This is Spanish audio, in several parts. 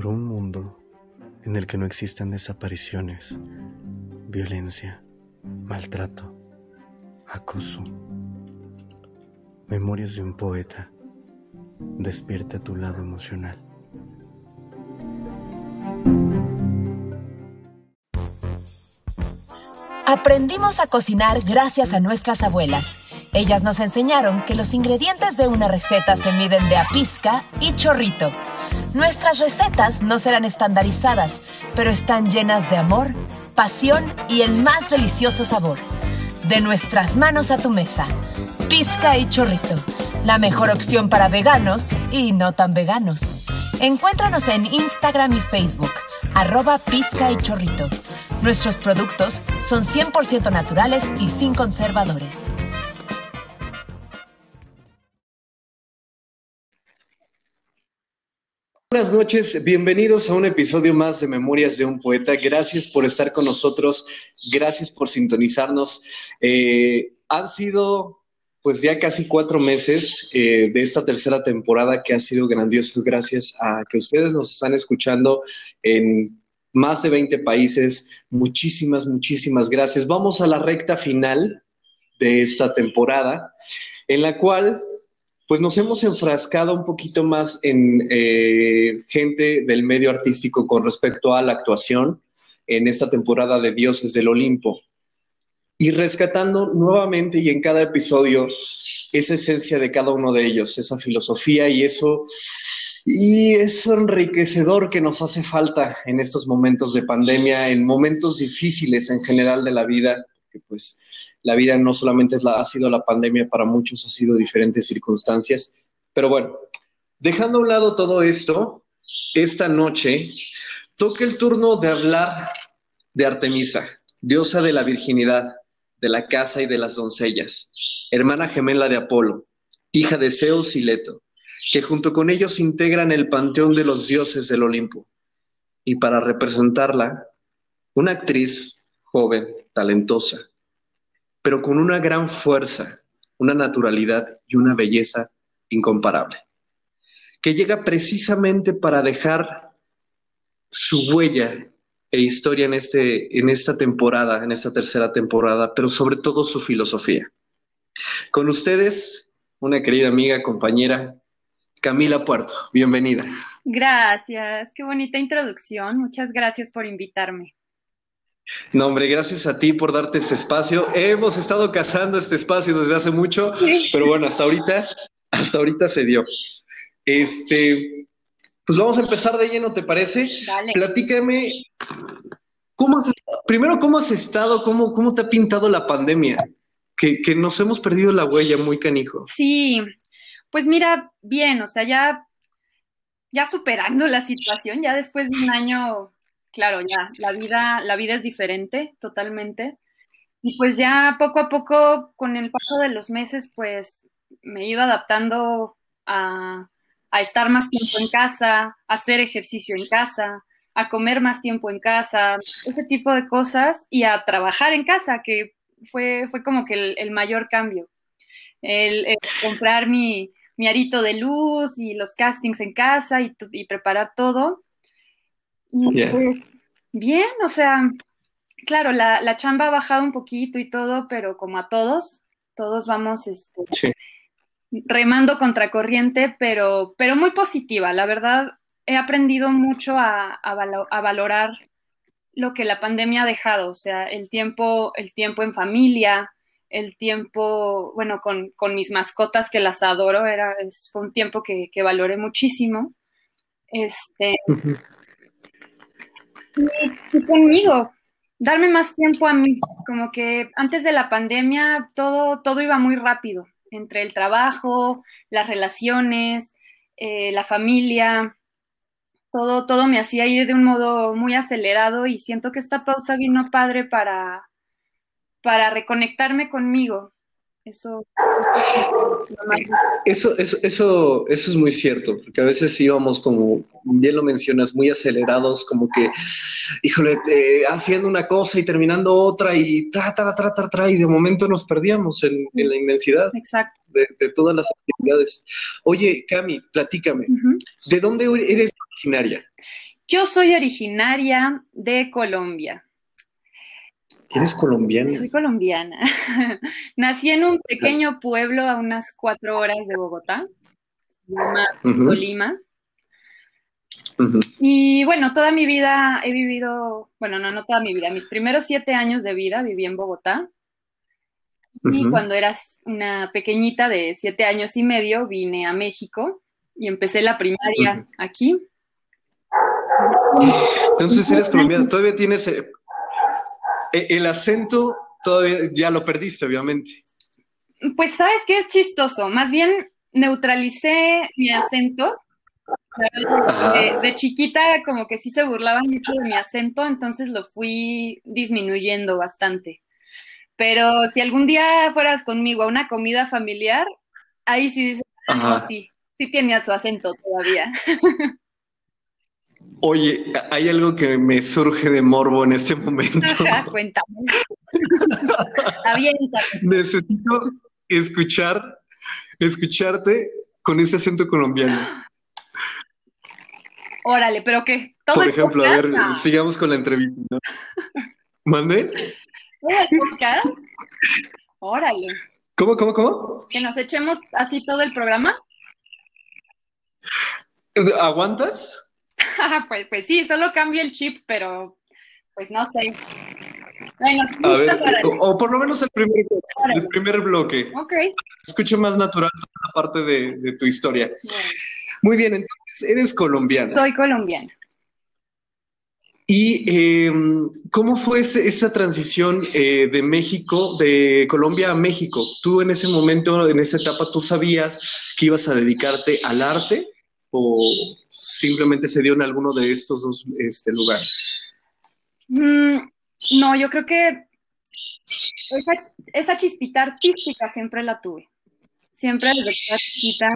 por un mundo en el que no existen desapariciones, violencia, maltrato, acoso. Memorias de un poeta. Despierta tu lado emocional. Aprendimos a cocinar gracias a nuestras abuelas. Ellas nos enseñaron que los ingredientes de una receta se miden de a y chorrito. Nuestras recetas no serán estandarizadas, pero están llenas de amor, pasión y el más delicioso sabor. De nuestras manos a tu mesa. Pizca y chorrito. La mejor opción para veganos y no tan veganos. Encuéntranos en Instagram y Facebook, arroba pizca y chorrito. Nuestros productos son 100% naturales y sin conservadores. Buenas noches, bienvenidos a un episodio más de Memorias de un Poeta. Gracias por estar con nosotros, gracias por sintonizarnos. Eh, han sido pues ya casi cuatro meses eh, de esta tercera temporada que ha sido grandioso gracias a que ustedes nos están escuchando en más de 20 países. Muchísimas, muchísimas gracias. Vamos a la recta final de esta temporada en la cual pues nos hemos enfrascado un poquito más en eh, gente del medio artístico con respecto a la actuación en esta temporada de Dioses del Olimpo. Y rescatando nuevamente y en cada episodio esa esencia de cada uno de ellos, esa filosofía y eso, y eso enriquecedor que nos hace falta en estos momentos de pandemia, en momentos difíciles en general de la vida, que pues la vida no solamente es la, ha sido la pandemia, para muchos ha sido diferentes circunstancias. Pero bueno, dejando a un lado todo esto, esta noche toca el turno de hablar de Artemisa, diosa de la virginidad, de la casa y de las doncellas, hermana gemela de Apolo, hija de Zeus y Leto, que junto con ellos integran el panteón de los dioses del Olimpo. Y para representarla, una actriz joven, talentosa, pero con una gran fuerza, una naturalidad y una belleza incomparable, que llega precisamente para dejar su huella e historia en, este, en esta temporada, en esta tercera temporada, pero sobre todo su filosofía. Con ustedes, una querida amiga, compañera, Camila Puerto. Bienvenida. Gracias, qué bonita introducción. Muchas gracias por invitarme. No, hombre, gracias a ti por darte este espacio. Hemos estado cazando este espacio desde hace mucho, pero bueno, hasta ahorita, hasta ahorita se dio. Este, pues vamos a empezar de lleno, ¿te parece? Dale. Platícame, ¿cómo has, primero, ¿cómo has estado? ¿Cómo, cómo te ha pintado la pandemia? Que, que nos hemos perdido la huella muy canijo. Sí, pues mira, bien, o sea, ya, ya superando la situación, ya después de un año claro, ya, la vida, la vida es diferente totalmente. Y pues ya poco a poco, con el paso de los meses, pues me he ido adaptando a, a estar más tiempo en casa, a hacer ejercicio en casa, a comer más tiempo en casa, ese tipo de cosas, y a trabajar en casa, que fue, fue como que el, mayor cambio. El, comprar mi, mi, arito de luz y los castings en casa y preparar todo. Y yeah. pues bien, o sea, claro, la, la, chamba ha bajado un poquito y todo, pero como a todos, todos vamos este, sí. remando contracorriente, pero, pero muy positiva. La verdad, he aprendido mucho a, a, valo a, valorar lo que la pandemia ha dejado, o sea, el tiempo, el tiempo en familia, el tiempo, bueno, con, con mis mascotas que las adoro, era, es, fue un tiempo que, que valoré muchísimo. Este, uh -huh y, conmigo, darme más tiempo a mí, como que antes de la pandemia todo, todo iba muy rápido, entre el trabajo, las relaciones, eh, la familia, todo, todo me hacía ir de un modo muy acelerado y siento que esta pausa vino padre para, para reconectarme conmigo. Eso, eso, eso, eso, eso es muy cierto, porque a veces íbamos como, bien lo mencionas, muy acelerados, como que, híjole, eh, haciendo una cosa y terminando otra y tra, tra, tra, tra, tra, y de momento nos perdíamos en, en la inmensidad Exacto. De, de, todas las actividades. Oye, Cami, platícame, uh -huh. ¿de dónde eres originaria? Yo soy originaria de Colombia. ¿Eres colombiana? Soy colombiana. Nací en un pequeño pueblo a unas cuatro horas de Bogotá, se llama Colima. Y bueno, toda mi vida he vivido, bueno, no, no toda mi vida, mis primeros siete años de vida viví en Bogotá. Y cuando eras una pequeñita de siete años y medio, vine a México y empecé la primaria aquí. Entonces eres colombiana, todavía tienes eh, el acento, todavía ya lo perdiste, obviamente. Pues sabes que es chistoso, más bien neutralicé mi acento. De, chiquita como que sí se burlaban mucho de mi acento, entonces lo fui disminuyendo bastante. Pero si algún día fueras conmigo a una comida familiar, ahí sí dices, ah, sí, sí tenía su acento todavía. Oye, hay algo que me surge de morbo en este momento. Cuéntame. Necesito escuchar, escucharte con ese acento colombiano. Órale, pero qué. Por ejemplo, a ver, sigamos con la entrevista. ¿Mande? podcast? Órale. ¿Cómo, cómo, cómo? Que nos echemos así todo el programa. ¿Aguantas? pues, pues sí, solo cambia el chip, pero pues no sé. Bueno, a ver, o, por lo menos el primer, el primer bloque. Ok. Escuche más natural la parte de, tu historia. Muy bien, entonces eres colombiana. Soy colombiana. ¿Y em, cómo fue esa transición eh, de México, de Colombia a México? ¿Tú en ese momento, en esa etapa, tú sabías que ibas a dedicarte al arte o simplemente se dio en alguno de estos dos este, lugares? Mm, no, yo creo que esa, chispita artística siempre la tuve. Siempre desde que chiquita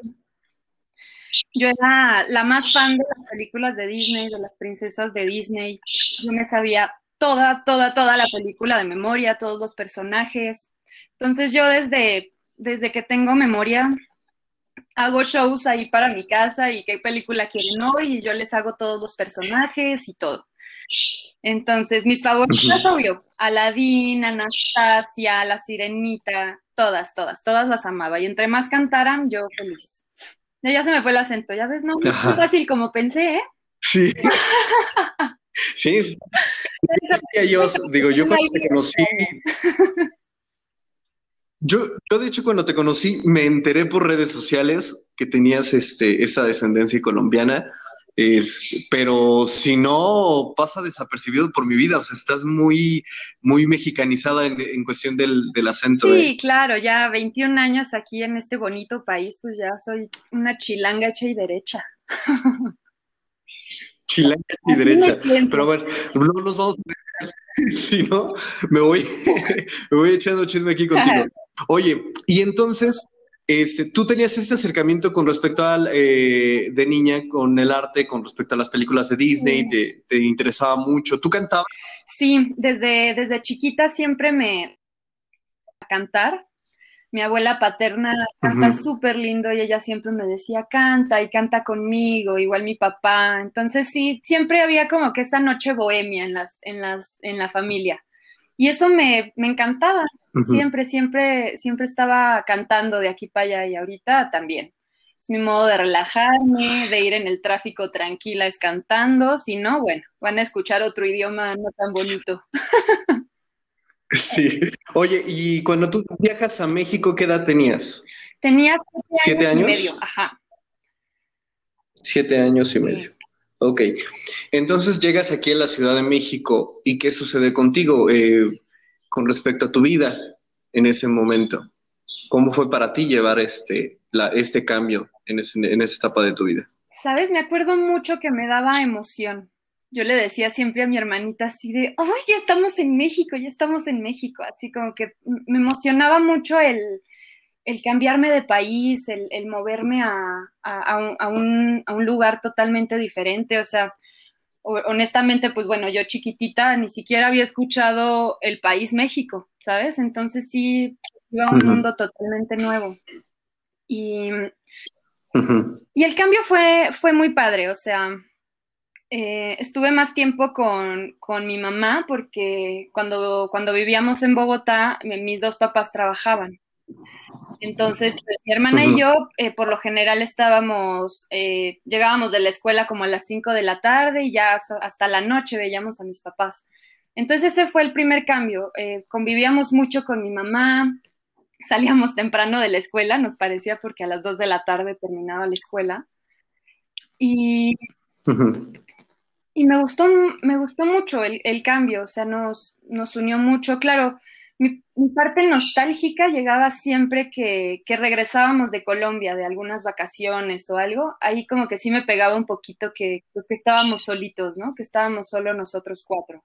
yo era la más fan de las películas de Disney, de las princesas de Disney. Yo me sabía toda, toda, toda la película de memoria, todos los personajes. Entonces yo desde, desde que tengo memoria hago shows ahí para mi casa y qué película quieren hoy y yo les hago todos los personajes y todo. Entonces, mis favoritas, obvio, Aladdin, Anastasia, La Sirenita, todas, todas, todas las amaba. Y entre más cantaran, yo feliz. Ya se me fue el acento, ya ves, no, es fácil como pensé, ¿eh? Sí. sí. sí yo, digo, yo cuando te conocí, yo, yo de hecho cuando te conocí me enteré por redes sociales que tenías este, esa descendencia colombiana es, pero si no, pasa desapercibido por mi vida. O sea, estás muy, muy mexicanizada en, cuestión del, acento. Sí, ¿eh? claro, ya 21 años aquí en este bonito país, pues ya soy una chilanga hecha y derecha. Chilanga hecha y derecha. Pero bueno, no nos vamos a si no, me voy, me voy echando chisme aquí contigo. Oye, y entonces, este, tú tenías este acercamiento con respecto al, eh, de niña con el arte, con respecto a las películas de Disney, te, te, interesaba mucho. ¿Tú cantabas? Sí, desde, desde chiquita siempre me a cantar. Mi abuela paterna canta súper lindo y ella siempre me decía, canta y canta conmigo, igual mi papá. Entonces sí, siempre había como que esa noche bohemia en, las, en, las, en la familia. Y eso me, me encantaba. Siempre, siempre, siempre estaba cantando de aquí para allá y ahorita también. Es mi modo de relajarme, de ir en el tráfico tranquila es cantando. Si no, bueno, van a escuchar otro idioma no tan bonito. Sí. Oye, y cuando tú viajas a México, ¿qué edad tenías? Tenía siete, años, y medio, ajá. Siete años y medio. Ok. Entonces llegas aquí a la Ciudad de México y ¿qué sucede contigo eh, con respecto a tu vida en ese momento? ¿Cómo fue para ti llevar este, este cambio en, en esa etapa de tu vida? Sabes, me acuerdo mucho que me daba emoción. Yo le decía siempre a mi hermanita así de, ¡ay, ya estamos en México, ya estamos en México! Así como que me emocionaba mucho el, el cambiarme de país, el, el moverme a, a, un, a, un, a, un, lugar totalmente diferente, o sea, honestamente, pues bueno, yo chiquitita ni siquiera había escuchado el país México, ¿sabes? Entonces sí, iba a un mundo totalmente nuevo. Y, y el cambio fue, fue muy padre, o sea, Eh, estuve más tiempo con, mi mamá porque cuando, cuando vivíamos en Bogotá, mis dos papás trabajaban. Entonces, pues mi hermana y yo, eh, por lo general, estábamos, eh, llegábamos de la escuela como a las 5 de la tarde y ya hasta la noche veíamos a mis papás. Entonces, ese fue el primer cambio. convivíamos mucho con mi mamá, salíamos temprano de la escuela, nos parecía porque a las 2 de la tarde terminaba la escuela. Y, y me gustó, me gustó mucho el, cambio, o sea, nos, nos unió mucho. Claro, mi, parte nostálgica llegaba siempre que, regresábamos de Colombia, de algunas vacaciones o algo. Ahí como que sí me pegaba un poquito que, pues, estábamos solitos, ¿no? Que estábamos solo nosotros cuatro.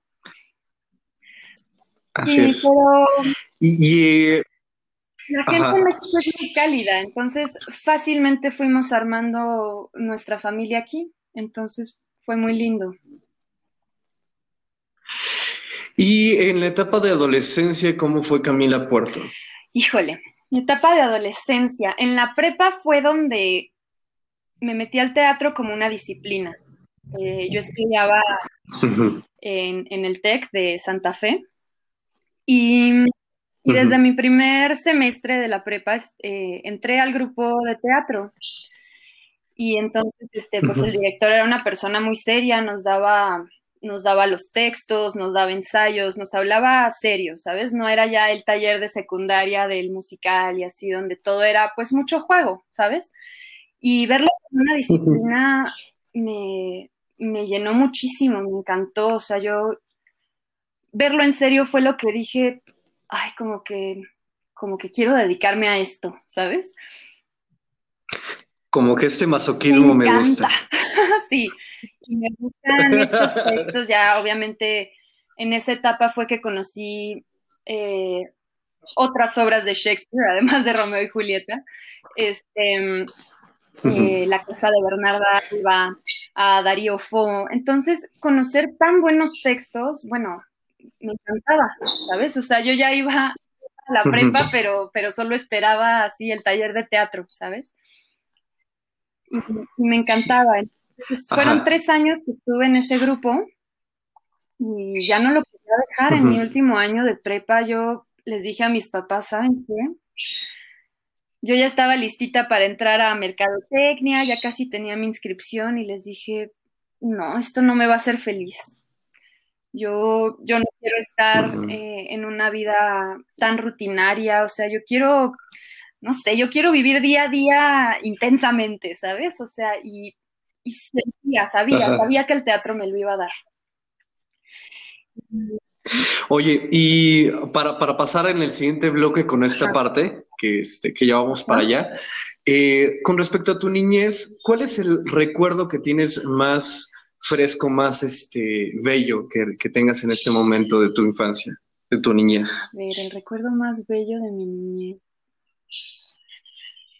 Así es. y, la gente en México es muy cálida, entonces fácilmente fuimos armando nuestra familia aquí, entonces fue muy lindo. Y en la etapa de adolescencia, ¿cómo fue Camila Puerto? Híjole, mi etapa de adolescencia. En la prepa fue donde me metí al teatro como una disciplina. Eh, yo estudiaba en, en, el TEC de Santa Fe y y desde mi primer semestre de la prepa eh, entré al grupo de teatro. Y entonces, este, pues el director era una persona muy seria, nos daba, nos daba los textos, nos daba ensayos, nos hablaba serio, ¿sabes? No era ya el taller de secundaria del musical y así, donde todo era pues mucho juego, ¿sabes? Y verlo como una disciplina me, me llenó muchísimo, me encantó, o sea, yo verlo en serio fue lo que dije, ay, como que, como que quiero dedicarme a esto, ¿sabes? Como que este masoquismo me, gusta. sí, y me gustan estos textos. Ya, obviamente, en esa etapa fue que conocí eh, otras obras de Shakespeare, además de Romeo y Julieta. Este, eh, La Casa de Bernarda Alba, a Darío Fo. Entonces, conocer tan buenos textos, bueno, me encantaba, ¿sabes? O sea, yo ya iba a la prepa, pero, pero solo esperaba así el taller de teatro, ¿sabes? Y, me encantaba. Fueron tres años que estuve en ese grupo y ya no lo podía dejar. En mi último año de prepa, yo les dije a mis papás, ¿saben qué? Yo ya estaba listita para entrar a Mercadotecnia, ya casi tenía mi inscripción y les dije, no, esto no me va a hacer feliz. Yo, yo no quiero estar eh, en una vida tan rutinaria, o sea, yo quiero, no sé, yo quiero vivir día a día intensamente, ¿sabes? O sea, y, y sabía, sabía que el teatro me lo iba a dar. Oye, y para, pasar en el siguiente bloque con esta parte, que, este, que ya vamos para allá, eh, con respecto a tu niñez, ¿cuál es el recuerdo que tienes más fresco, más este, bello que, tengas en este momento de tu infancia, de tu niñez? A ver, el recuerdo más bello de mi niñez.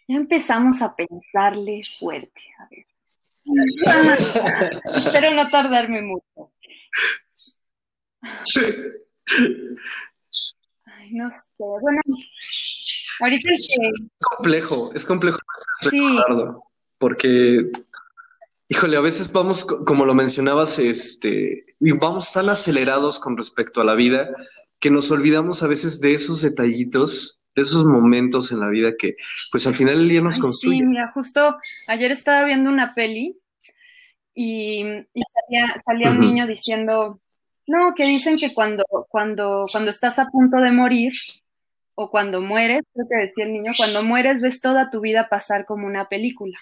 Ya empezamos a pensarle fuerte, a ver. Espero no tardarme mucho. Ay, no sé. Bueno, ahorita es que... Es complejo, es complejo sí. porque Híjole, a veces vamos, como lo mencionabas, este, vamos tan acelerados con respecto a la vida que nos olvidamos a veces de esos detallitos, de esos momentos en la vida que, pues al final el día nos construye. Sí, mira, justo ayer estaba viendo una peli y, salía, un niño diciendo, no, que dicen que cuando, cuando, cuando estás a punto de morir o cuando mueres, creo que decía el niño, cuando mueres ves toda tu vida pasar como una película.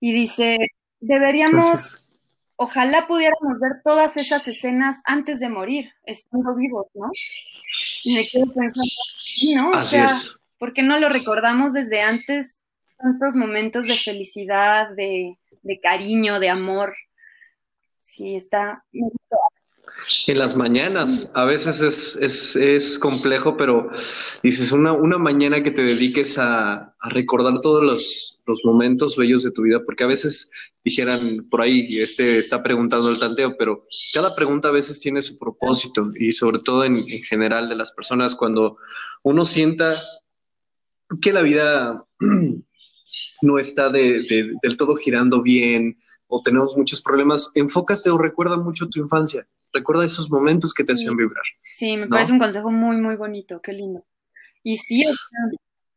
Y dice, deberíamos, ojalá pudiéramos ver todas esas escenas antes de morir, estando vivos, ¿no? Y me quedo pensando, ¿no? o sea, ¿por qué no lo recordamos desde antes? Tantos momentos de felicidad, de, de cariño, de amor. Sí, está, en las mañanas, a veces es, es, es complejo, pero dices, una, una, mañana que te dediques a, recordar todos los, los, momentos bellos de tu vida, porque a veces dijeran por ahí, este está preguntando el tanteo, pero cada pregunta a veces tiene su propósito y sobre todo en, en general de las personas, cuando uno sienta que la vida no está de, de, del todo girando bien, o tenemos muchos problemas, enfócate o recuerda mucho tu infancia. Recuerda esos momentos que te hacían vibrar. Sí, me parece un consejo muy, muy bonito. Qué lindo. Y sí,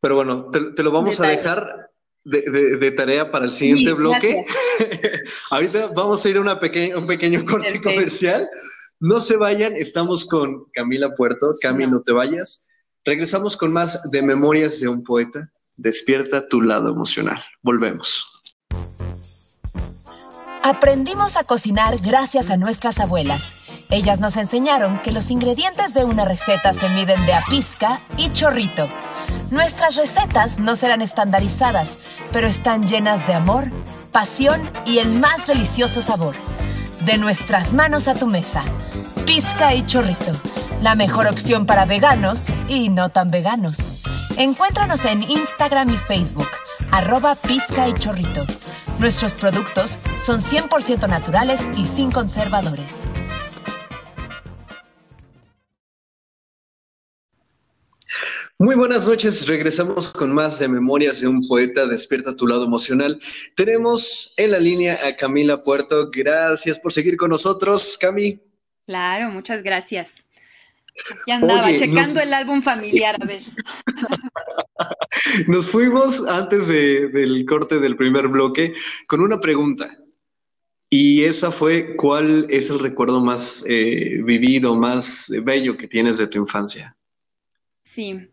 pero bueno, te, lo vamos a dejar de, tarea para el siguiente bloque. Ahorita vamos a ir a una un pequeño corte comercial. No se vayan, estamos con Camila Puerto. Cami, no te vayas. Regresamos con más de Memorias de un Poeta. Despierta tu lado emocional. Volvemos. Aprendimos a cocinar gracias a nuestras abuelas. Ellas nos enseñaron que los ingredientes de una receta se miden de a pizca y chorrito. Nuestras recetas no serán estandarizadas, pero están llenas de amor, pasión y el más delicioso sabor. De nuestras manos a tu mesa. Pizca y chorrito. La mejor opción para veganos y no tan veganos. Encuéntranos en Instagram y Facebook, arroba pizca y chorrito. Nuestros productos son 100% naturales y sin conservadores. Muy buenas noches, regresamos con más de Memorias de un Poeta, despierta tu lado emocional. Tenemos en la línea a Camila Puerto, gracias por seguir con nosotros, Cami. Claro, muchas gracias. Aquí andaba, checando el álbum familiar, a ver. Nos fuimos antes del corte del primer bloque con una pregunta. Y esa fue, ¿cuál es el recuerdo más eh, vivido, más bello que tienes de tu infancia? Sí,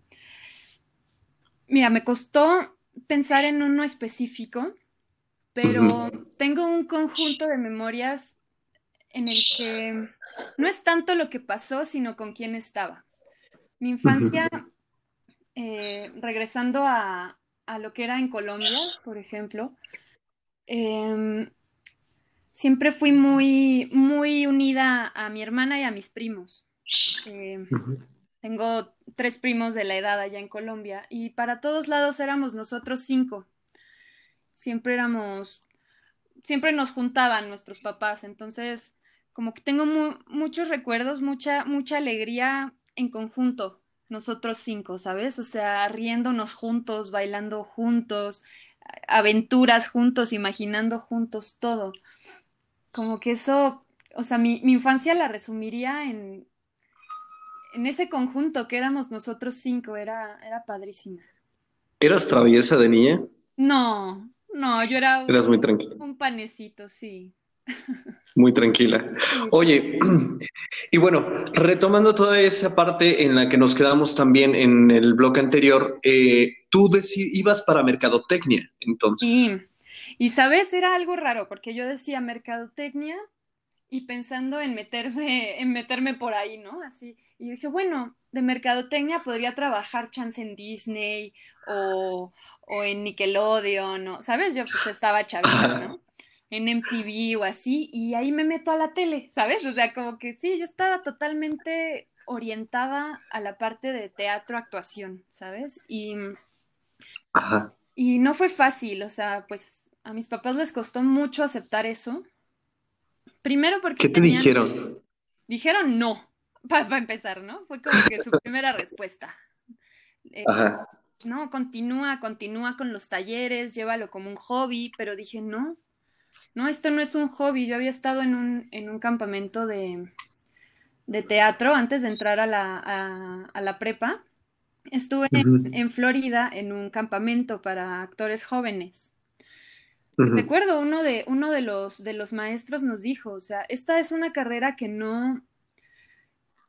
Mira, me costó pensar en uno específico, pero tengo un conjunto de memorias en el que no es tanto lo que pasó, sino con quién estaba. Mi infancia, eh, regresando a, lo que era en Colombia, por ejemplo, em, siempre fui muy, muy unida a mi hermana y a mis primos. Em, tengo tres primos de la edad allá en Colombia y para todos lados éramos nosotros cinco. Siempre éramos, siempre nos juntaban nuestros papás, entonces como que tengo muchos recuerdos, mucha, mucha alegría en conjunto, nosotros cinco, ¿sabes? O sea, riéndonos juntos, bailando juntos, aventuras juntos, imaginando juntos todo. Como que eso, o sea, mi infancia la resumiría en, en ese conjunto que éramos nosotros cinco, era, era padrísima. ¿Eras traviesa de niña? No, no, yo era un, Eras muy tranquila. un panecito, sí. Muy tranquila. Oye, y bueno, retomando toda esa parte en la que nos quedamos también en el bloque anterior, eh, tú ibas para mercadotecnia, entonces. Sí, y sabes, era algo raro, porque yo decía mercadotecnia y pensando en meterme, en meterme por ahí, ¿no? Así, y dije, bueno, de mercadotecnia podría trabajar chance en Disney o, o en Nickelodeon, ¿no? ¿Sabes? Yo pues estaba chavita, ¿no? En MTV o así, y ahí me meto a la tele, ¿sabes? O sea, como que sí, yo estaba totalmente orientada a la parte de teatro, actuación, ¿sabes? Y, y no fue fácil, o sea, pues a mis papás les costó mucho aceptar eso. Primero porque... ¿Qué te dijeron? Dijeron no, para empezar, ¿no? Fue como que su primera respuesta. Eh, Ajá. No, continúa, continúa con los talleres, llévalo como un hobby, pero dije, no, no, esto no es un hobby. Yo había estado en un, en un campamento de, de teatro antes de entrar a la, a, la prepa. Estuve en, Florida en un campamento para actores jóvenes. Recuerdo uno de, uno de los, de los maestros nos dijo, o sea, esta es una carrera que no,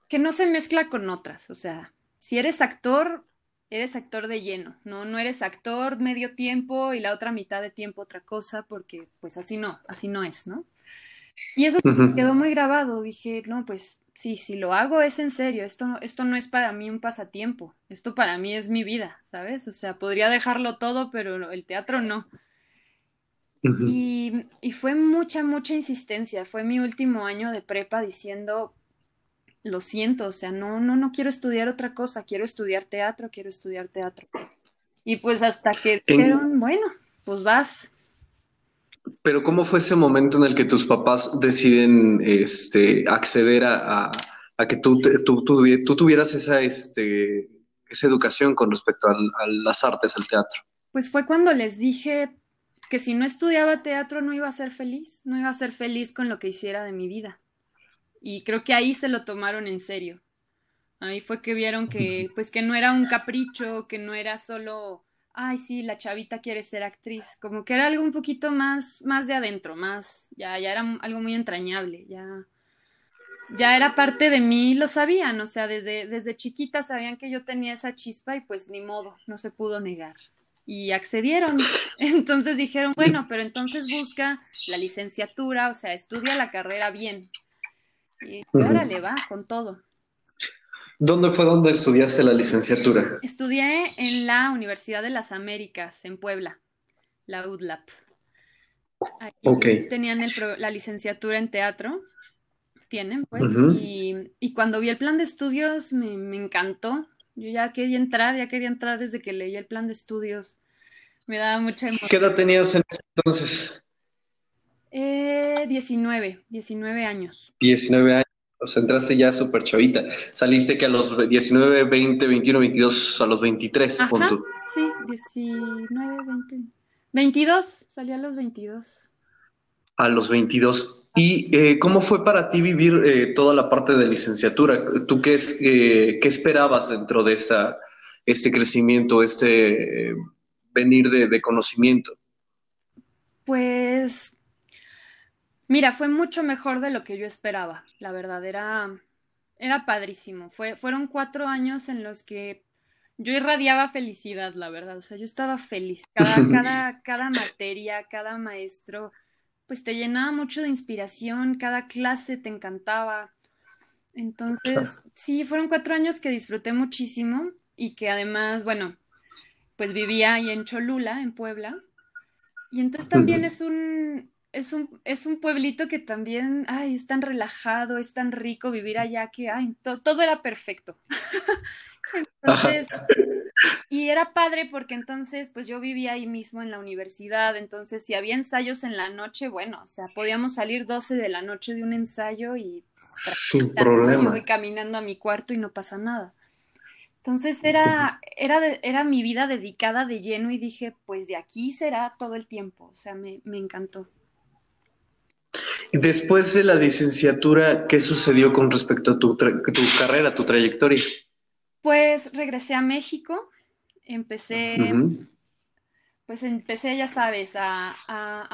que no se mezcla con otras. O sea, si eres actor, eres actor de lleno, ¿no? No eres actor medio tiempo y la otra mitad de tiempo otra cosa, porque pues así no, así no es, ¿no? Y eso quedó muy grabado. Dije, no, pues sí, si lo hago es en serio, esto, esto no es para mí un pasatiempo, esto para mí es mi vida, ¿sabes? O sea, podría dejarlo todo, pero el teatro no. Y, y fue mucha, mucha insistencia. Fue mi último año de prepa diciendo, lo siento, o sea, no, no, no quiero estudiar otra cosa, quiero estudiar teatro, quiero estudiar teatro. Y pues hasta que dijeron, bueno, pues vas. Pero ¿cómo fue ese momento en el que tus papás deciden este, acceder a, que tú, tú, tuvieras esa, este, esa educación con respecto a las artes, al teatro? Pues fue cuando les dije, que si no estudiaba teatro no iba a ser feliz, no iba a ser feliz con lo que hiciera de mi vida. Y creo que ahí se lo tomaron en serio. Ahí fue que vieron que, pues que no era un capricho, que no era solo, ay, sí, la chavita quiere ser actriz, como que era algo un poquito más, más de adentro, más, ya, ya era algo muy entrañable, ya, ya era parte de mí, lo sabían, o sea, desde, desde chiquita sabían que yo tenía esa chispa y pues ni modo, no se pudo negar. Y accedieron. Entonces dijeron, bueno, pero entonces busca la licenciatura, o sea, estudia la carrera bien. Y órale, va, con todo. ¿Dónde fue donde estudiaste la licenciatura? Estudié en la Universidad de las Américas, en Puebla, la UDLAP. Ahí tenían la licenciatura en teatro, tienen, pues, y, cuando vi el plan de estudios me, encantó. Yo ya quería entrar, ya quería entrar desde que leí el plan de estudios. Me daba mucha emoción. ¿Qué edad tenías en ese entonces? Eh, 19, 19 años. 19 años. O sea, entraste ya súper chavita. Saliste que a los 19, 20, 21, 22, a los 23, Ajá, Sí, 19, 20. 22, salí a los 22. A los 22. ¿Y eh, cómo fue para ti vivir eh, toda la parte de licenciatura? ¿Tú qué, es, eh, qué esperabas dentro de esa, este crecimiento, este venir de, de conocimiento? Pues Mira, fue mucho mejor de lo que yo esperaba, la verdad, era, era padrísimo. Fue, fueron cuatro años en los que yo irradiaba felicidad, la verdad, o sea, yo estaba feliz. Cada, cada, cada materia, cada maestro, pues te llenaba mucho de inspiración, cada clase te encantaba. Entonces, sí, fueron cuatro años que disfruté muchísimo y que además, bueno, pues vivía ahí en Cholula, en Puebla. Y entonces también es un, es un, es un pueblito que también, ay, es tan relajado, es tan rico vivir allá que, ay, todo era perfecto. entonces, y era padre porque entonces, pues yo vivía ahí mismo en la universidad, entonces si había ensayos en la noche, bueno, o sea, podíamos salir 12 de la noche de un ensayo y... Sin problema. Yo voy caminando a mi cuarto y no pasa nada. Entonces era, era, era mi vida dedicada de lleno y dije, pues de aquí será todo el tiempo, o sea, me, me encantó. Después de la licenciatura, ¿qué sucedió con respecto a tu, carrera, tu trayectoria? Pues regresé a México, empecé, pues empecé, ya sabes, a,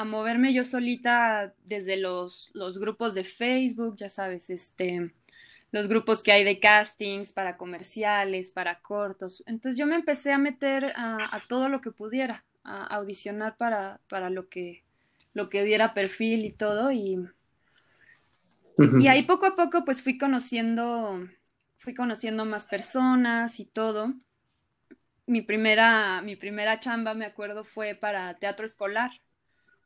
moverme yo solita desde los, grupos de Facebook, ya sabes, este, los grupos que hay de castings para comerciales, para cortos. Entonces yo me empecé a meter a, todo lo que pudiera, a audicionar para, para lo que lo que diera perfil y todo y, y ahí poco a poco pues fui conociendo, fui conociendo más personas y todo. Mi primera, mi primera chamba, me acuerdo, fue para teatro escolar.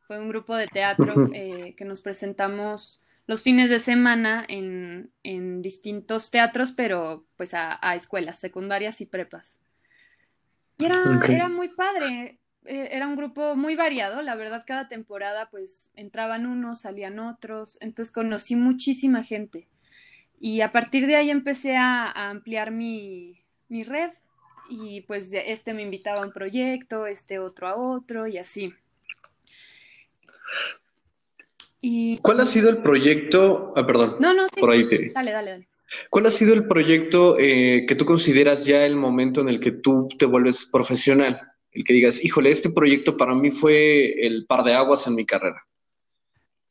Fue un grupo de teatro eh, que nos presentamos los fines de semana en, en distintos teatros, pero pues a, escuelas secundarias y prepas. Y era, era muy padre. Eh, era un grupo muy variado, la verdad cada temporada pues entraban unos, salían otros, entonces conocí muchísima gente y a partir de ahí empecé a, ampliar mi, red y pues este me invitaba a un proyecto, este otro a otro y así. Y, ¿Cuál ha sido el proyecto? Ah, perdón. No, no, Por ahí te... Dale, dale, dale. ¿Cuál ha sido el proyecto eh, que tú consideras ya el momento en el que tú te vuelves profesional? el que digas, híjole, este proyecto para mí fue el par de aguas en mi carrera.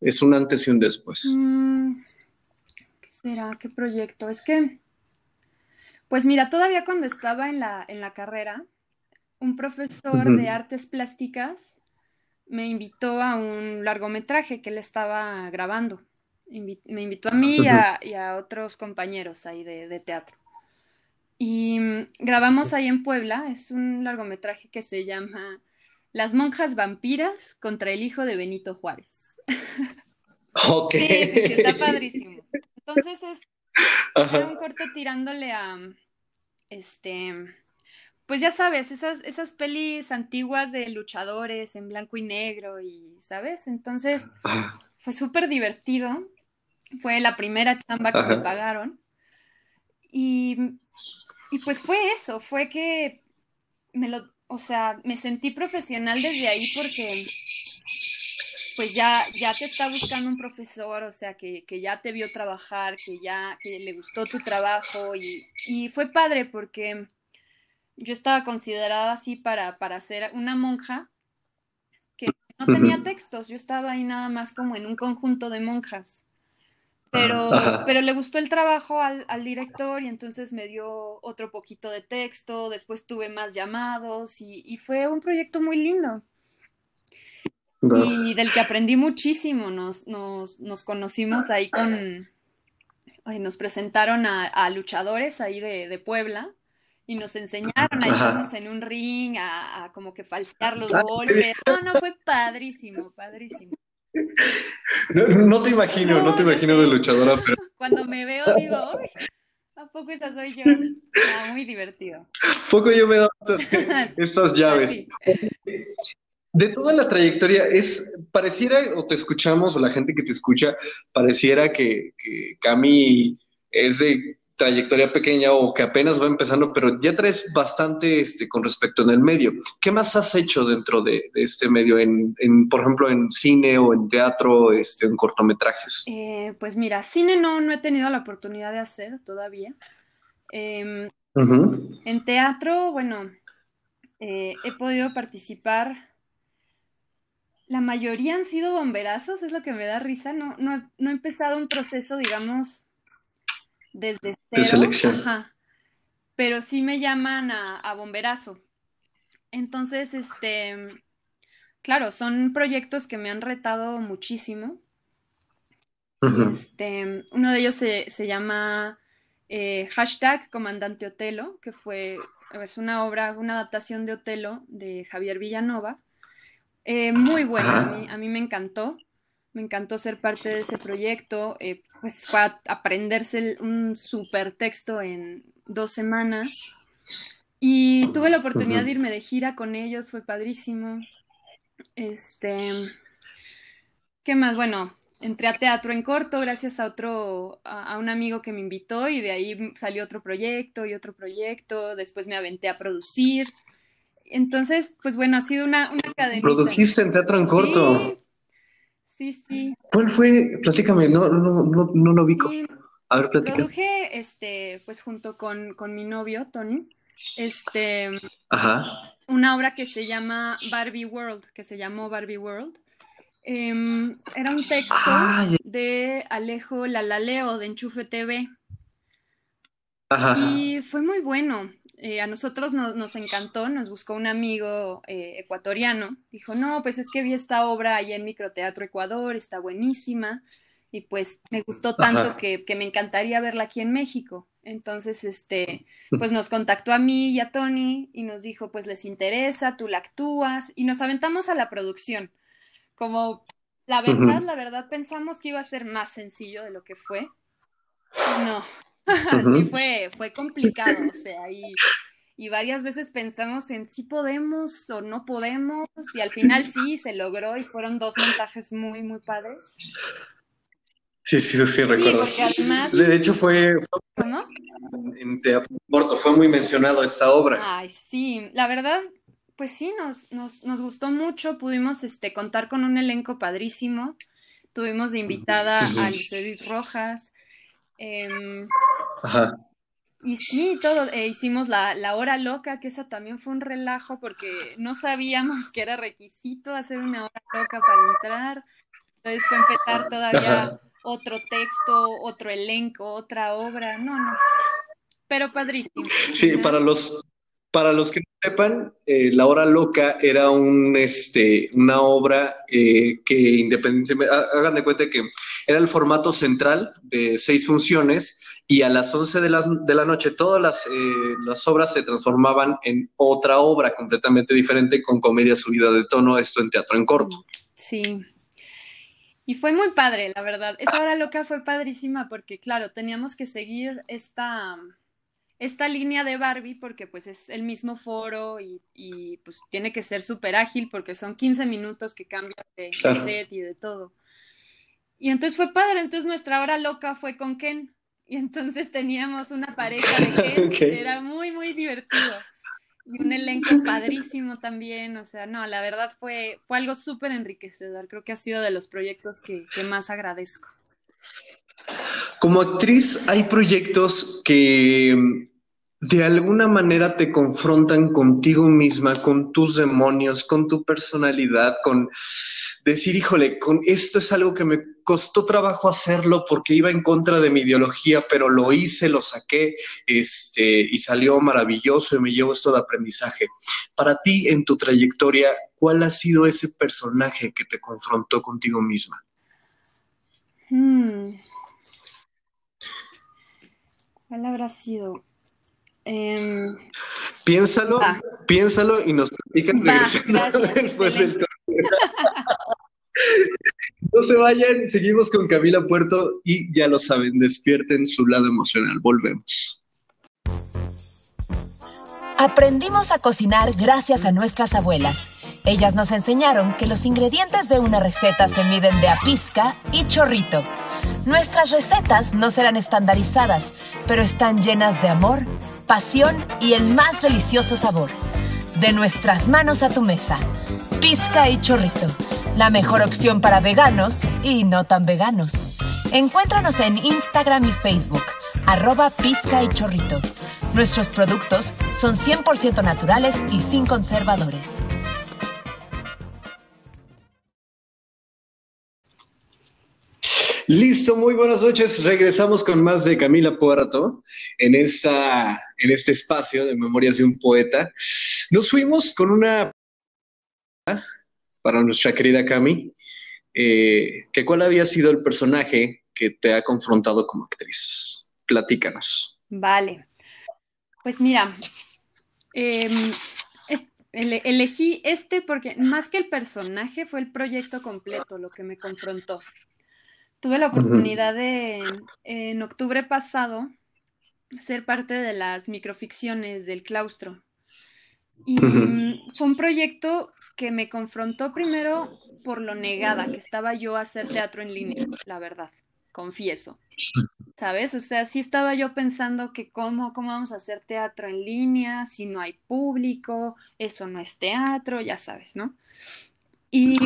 Es un antes y un después. Mm, ¿Qué será? ¿Qué proyecto? Es que, pues mira, todavía cuando estaba en la, en la carrera, un profesor de artes plásticas me invitó a un largometraje que él estaba grabando. me invitó a mí y a, otros compañeros ahí de teatro. Y mm, grabamos ahí en Puebla, es un largometraje que se llama Las monjas vampiras contra el hijo de Benito Juárez. Ok. Sí, está padrísimo. Entonces es un corto tirándole a este pues ya sabes, esas, esas pelis antiguas de luchadores en blanco y negro y, ¿sabes? Entonces fue súper divertido. Fue la primera chamba que me pagaron. Y y pues fue eso, fue que me lo, o sea, me sentí profesional desde ahí porque pues ya, ya te está buscando un profesor, o sea, que, que ya te vio trabajar, que ya que le gustó tu trabajo y, y fue padre porque yo estaba considerada así para, para ser una monja que no tenía textos, yo estaba ahí nada más como en un conjunto de monjas. Pero, pero le gustó el trabajo al, al, director y entonces me dio otro poquito de texto, después tuve más llamados y, y fue un proyecto muy lindo. Y del que aprendí muchísimo, nos, nos, nos conocimos ahí con, nos presentaron a, a luchadores ahí de, de Puebla y nos enseñaron a echarnos en un ring, a, a como que falsear los golpes. No, no, fue padrísimo, padrísimo. No, no te imagino, no, no te imagino de luchadora, pero... Cuando me veo digo, Uy, ¿a poco esa soy yo? Ah, muy divertido. Poco yo me he dado estas, estas llaves. Sí. De toda la trayectoria, es pareciera, o te escuchamos, o la gente que te escucha, pareciera que, que Cami es de trayectoria pequeña o que apenas va empezando, pero ya traes bastante este, con respecto en el medio. ¿Qué más has hecho dentro de, de este medio, en, en, por ejemplo, en cine o en teatro, este, en cortometrajes? Eh, pues mira, cine no, no he tenido la oportunidad de hacer todavía. Eh, uh -huh. En teatro, bueno, eh, he podido participar. La mayoría han sido bomberazos, es lo que me da risa. No, no, no he empezado un proceso, digamos, desde cero, de selección. Ajá, pero sí me llaman a, a, bomberazo. Entonces, este, claro, son proyectos que me han retado muchísimo. Uh -huh. Este, uno de ellos se, se llama eh, hashtag Comandante Otelo, que fue es una obra, una adaptación de Otelo de Javier Villanova. Eh, muy buena, a mí, a mí me encantó me encantó ser parte de ese proyecto, eh, pues fue a aprenderse un super texto en dos semanas y tuve la oportunidad de irme de gira con ellos, fue padrísimo. Este, ¿qué más? Bueno, entré a teatro en corto gracias a otro, a, a un amigo que me invitó y de ahí salió otro proyecto y otro proyecto, después me aventé a producir. Entonces, pues bueno, ha sido una, una cadena. ¿Produjiste en teatro en corto? Sí. Sí, sí. ¿Cuál fue? Platícame, no, no, no, no lo ubico. Sí, a ver, platícame. Produje, este, pues junto con, con mi novio, Tony, este, Ajá. una obra que se llama Barbie World, que se llamó Barbie World. Eh, era un texto ah, de Alejo Lalaleo de Enchufe TV. Ajá. Y fue muy bueno. Eh, a nosotros nos, nos, encantó, nos buscó un amigo eh, ecuatoriano, dijo, no, pues es que vi esta obra allá en Microteatro Ecuador, está buenísima, y pues me gustó tanto que, que, me encantaría verla aquí en México. Entonces, este, pues nos contactó a mí y a Tony y nos dijo, pues les interesa, tú la actúas, y nos aventamos a la producción. Como, la verdad, uh -huh. la verdad, pensamos que iba a ser más sencillo de lo que fue. No. sí fue, fue complicado, o sea, y, y, varias veces pensamos en si podemos o no podemos, y al final sí, se logró y fueron dos montajes muy, muy padres. Sí, sí, sí, recuerdo. Sí, además... De hecho fue... ¿Cómo? En Teatro Corto fue muy mencionado esta obra. Ay, sí, la verdad, pues sí, nos, nos, nos gustó mucho, pudimos este, contar con un elenco padrísimo, tuvimos de invitada a Lucedith Rojas, eh, Ajá. Y sí, todo, eh, hicimos la, la, hora loca, que esa también fue un relajo porque no sabíamos que era requisito hacer una hora loca para entrar. Entonces fue empezar todavía Ajá. otro texto, otro elenco, otra obra. No, no. Pero padrísimo. Sí, ¿no? para los, para los que no sepan, eh, La Hora Loca era un, este, una obra eh, que independientemente, hagan de cuenta que era el formato central de seis funciones y a las 11 de, las, de la noche todas las, eh, las, obras se transformaban en otra obra completamente diferente con comedia subida de tono, esto en teatro en corto. Sí. Y fue muy padre, la verdad. Esa hora loca fue padrísima porque, claro, teníamos que seguir esta, esta línea de Barbie porque pues es el mismo foro y, y pues tiene que ser súper ágil porque son 15 minutos que cambian de, claro. set y de todo. Y entonces fue padre, entonces nuestra hora loca fue con Ken. Y entonces teníamos una pareja de Ken, okay. era muy, muy divertido. y un elenco padrísimo también. O sea, no, la verdad fue, fue algo súper enriquecedor. Creo que ha sido de los proyectos que, que más agradezco. Como actriz, hay proyectos que de alguna manera te confrontan contigo misma, con tus demonios, con tu personalidad, con decir, híjole, con esto es algo que me costó trabajo hacerlo porque iba en contra de mi ideología, pero lo hice, lo saqué, este, y salió maravilloso y me llevo esto de aprendizaje. Para ti, en tu trayectoria, ¿cuál ha sido ese personaje que te confrontó contigo misma? Hmm. ¿Cuál habrá sido? Em, piénsalo, piénsalo y nos platican después del No se vayan, seguimos con Camila Puerto y ya lo saben, despierten su lado emocional. Volvemos. Aprendimos a cocinar gracias a nuestras abuelas. Ellas nos enseñaron que los ingredientes de una receta se miden de a pizca y chorrito. Nuestras recetas no serán estandarizadas, pero están llenas de amor, pasión y el más delicioso sabor. De nuestras manos a tu mesa. Pizca y chorrito la mejor opción para veganos y no tan veganos. Encuéntranos en Instagram y Facebook, arroba pizca y chorrito. Nuestros productos son 100% naturales y sin conservadores. Listo, muy buenas noches. Regresamos con más de Camila Puerto en, esta, en este espacio de Memorias de un Poeta. Nos fuimos con una para nuestra querida Cami, eh, que cuál había sido el personaje que te ha confrontado como actriz. Platícanos. Vale. Pues mira, em, elegí este porque más que el personaje fue el proyecto completo lo que me confrontó. Tuve la oportunidad de, en octubre pasado, ser parte de las microficciones del claustro. Y fue un proyecto que me confrontó primero por lo negada que estaba yo a hacer teatro en línea, la verdad, confieso. ¿Sabes? O sea, sí estaba yo pensando que cómo, cómo vamos a hacer teatro en línea si no hay público, eso no es teatro, ya sabes, ¿no? Y,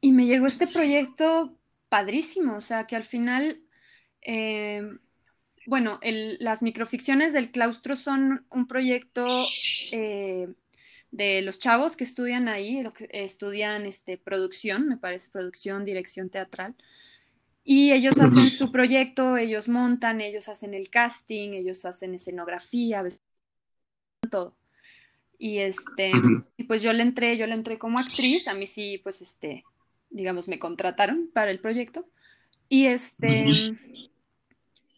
y me llegó este proyecto padrísimo, o sea, que al final, eh, bueno, las microficciones del claustro son un proyecto eh, de los chavos que estudian ahí, que estudian este, producción, me parece, producción, dirección teatral. Y ellos hacen su proyecto, ellos montan, ellos hacen el casting, ellos hacen escenografía, todo. Y este, y pues yo le entré, yo le entré como actriz, a mí sí, pues este, digamos, me contrataron para el proyecto. Y este,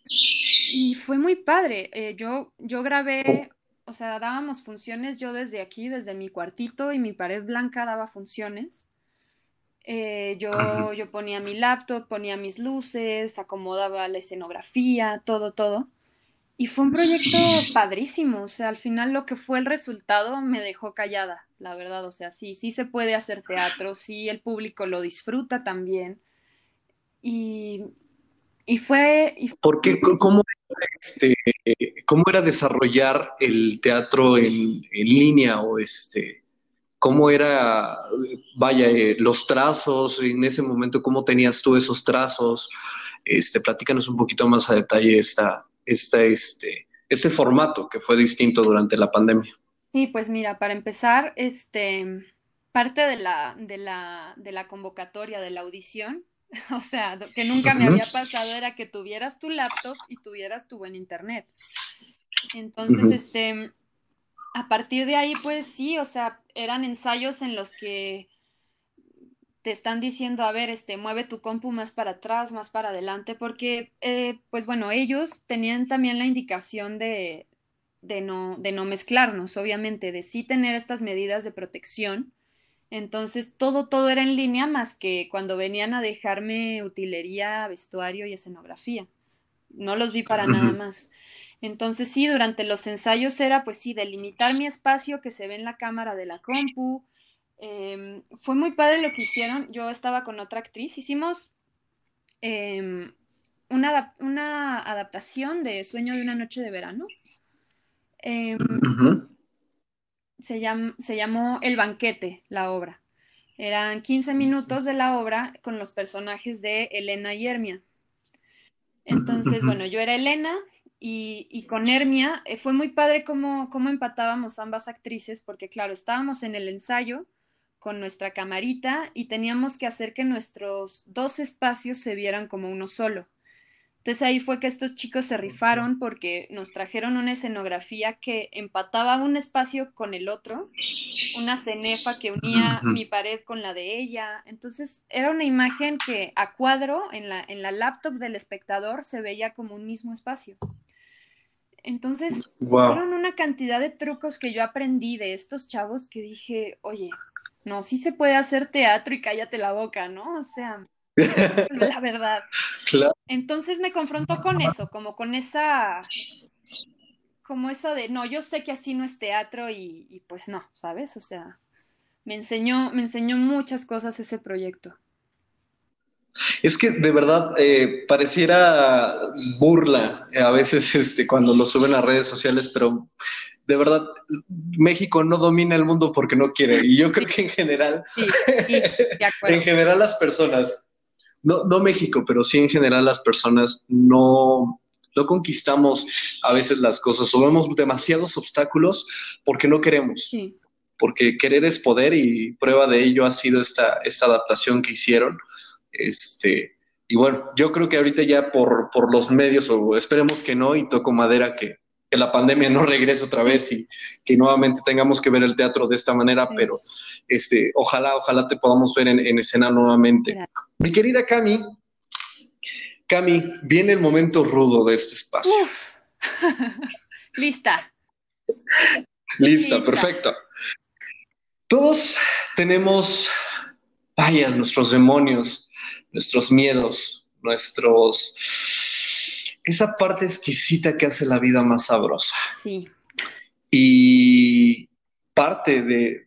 y fue muy padre. Eh, yo, yo grabé o sea, dábamos funciones yo desde aquí, desde mi cuartito y mi pared blanca daba funciones. Eh, yo, yo ponía mi laptop, ponía mis luces, acomodaba la escenografía, todo, todo. Y fue un proyecto padrísimo, o sea, al final lo que fue el resultado me dejó callada, la verdad, o sea, sí, sí se puede hacer teatro, sí el público lo disfruta también. Y, y fue... Y ¿Por qué? ¿Cómo, este, ¿Cómo era desarrollar el teatro en, línea o este, cómo era, vaya, eh, los trazos en ese momento, cómo tenías tú esos trazos? Este, platícanos un poquito más a detalle esta, esta, este, este formato que fue distinto durante la pandemia. Sí, pues mira, para empezar, este, parte de la, de la, de la convocatoria, de la audición, O sea, que nunca me había pasado era que tuvieras tu laptop y tuvieras tu buen internet. Entonces, este, a partir de ahí, pues sí, o sea, eran ensayos en los que te están diciendo, a ver, este, mueve tu compu más para atrás, más para adelante, porque, eh, pues bueno, ellos tenían también la indicación de, de, no, de no mezclarnos, obviamente, de sí tener estas medidas de protección, entonces todo, todo era en línea más que cuando venían a dejarme utilería, vestuario y escenografía. No los vi para nada más. Entonces sí, durante los ensayos era pues sí, delimitar mi espacio que se ve en la cámara de la compu. Em, fue muy padre lo que hicieron. Yo estaba con otra actriz. Hicimos em, una, una, adaptación de Sueño de una noche de verano. Em, se, se llamó El banquete, la obra. Eran 15 minutos de la obra con los personajes de Elena y Hermia. Entonces, bueno, yo era Elena y, con Hermia eh, fue muy padre cómo, cómo empatábamos ambas actrices, porque claro, estábamos en el ensayo con nuestra camarita y teníamos que hacer que nuestros dos espacios se vieran como uno solo. Entonces ahí fue que estos chicos se rifaron porque nos trajeron una escenografía que empataba un espacio con el otro, una cenefa que unía mi pared con la de ella. Entonces era una imagen que a cuadro en la, en la laptop del espectador se veía como un mismo espacio. Entonces, fueron una cantidad de trucos que yo aprendí de estos chavos que dije, oye, no, sí se puede hacer teatro y cállate la boca, ¿no? O sea, la verdad. Entonces me confrontó con eso, como con esa, como esa de, no, yo sé que así no es teatro y, pues no, ¿sabes? O sea, me enseñó, me enseñó muchas cosas ese proyecto. Es que de verdad eh, pareciera burla a veces este, cuando lo suben a redes sociales, pero de verdad, México no domina el mundo porque no quiere. Y yo creo que en general, en general las personas, no, no México, pero sí en general las personas no, no conquistamos a veces las cosas o vemos demasiados obstáculos porque no queremos. Porque querer es poder y prueba de ello ha sido esta, esta adaptación que hicieron. Este, y bueno, yo creo que ahorita ya por, por los medios, o esperemos que no, y toco madera que, que la pandemia no regrese otra vez y que nuevamente tengamos que ver el teatro de esta manera, pero este, ojalá, ojalá te podamos ver en, escena nuevamente. Mi querida Cami, Cami, viene el momento rudo de este espacio. Lista. Lista. perfecto. Todos tenemos, vaya, nuestros demonios, nuestros miedos, nuestros esa parte exquisita que hace la vida más sabrosa. Sí. Y parte de,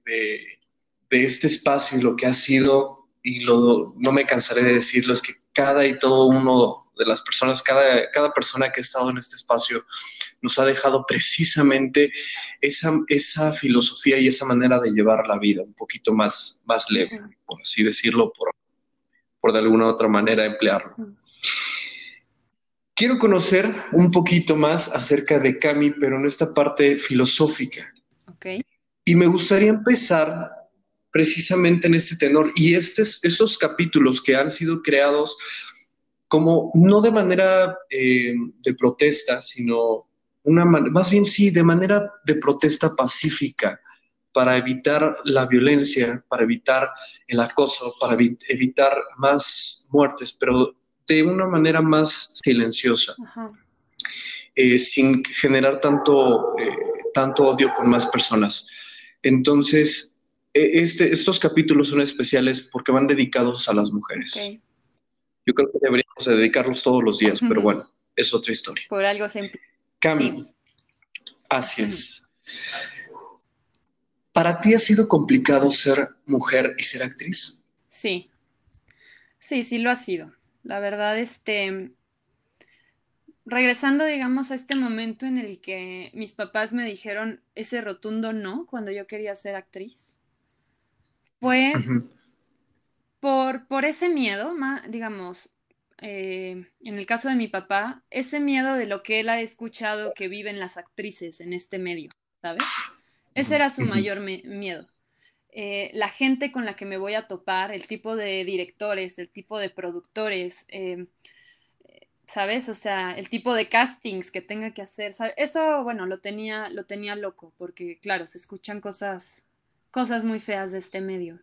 este espacio y lo que ha sido, y lo, no me cansaré de decirlo, es que cada y todo uno de las personas, cada, cada persona que ha estado en este espacio nos ha dejado precisamente esa, esa filosofía y esa manera de llevar la vida un poquito más, más leve, por así decirlo, por, por de alguna otra manera emplearlo. Quiero conocer un poquito más acerca de Cami, pero en esta parte filosófica. Okay. Y me gustaría empezar precisamente en este tenor y estos capítulos que han sido creados como no de manera eh, de protesta, sino una más bien sí, de manera de protesta pacífica para evitar la violencia, para evitar el acoso, para evitar más muertes, pero de una manera más silenciosa, eh, sin generar tanto, eh, tanto odio con más personas. Entonces, e, este, estos capítulos son especiales porque van dedicados a las mujeres. Yo creo que deberíamos dedicarlos todos los días, pero bueno, es otra historia. Por algo siempre. Cami, así es. ¿Para ti ha sido complicado ser mujer y ser actriz? Sí, sí, sí lo ha sido. La verdad, este, regresando, digamos, a este momento en el que mis papás me dijeron ese rotundo no cuando yo quería ser actriz, fue por, por ese miedo, digamos, eh, en el caso de mi papá, ese miedo de lo que él ha escuchado que viven las actrices en este medio, ¿sabes? Ese era su mayor miedo. Eh, la gente con la que me voy a topar, el tipo de directores, el tipo de productores, em, ¿sabes? O sea, el tipo de castings que tenga que hacer, Eso, bueno, lo tenía, lo tenía loco, porque claro, se escuchan cosas, cosas muy feas de este medio.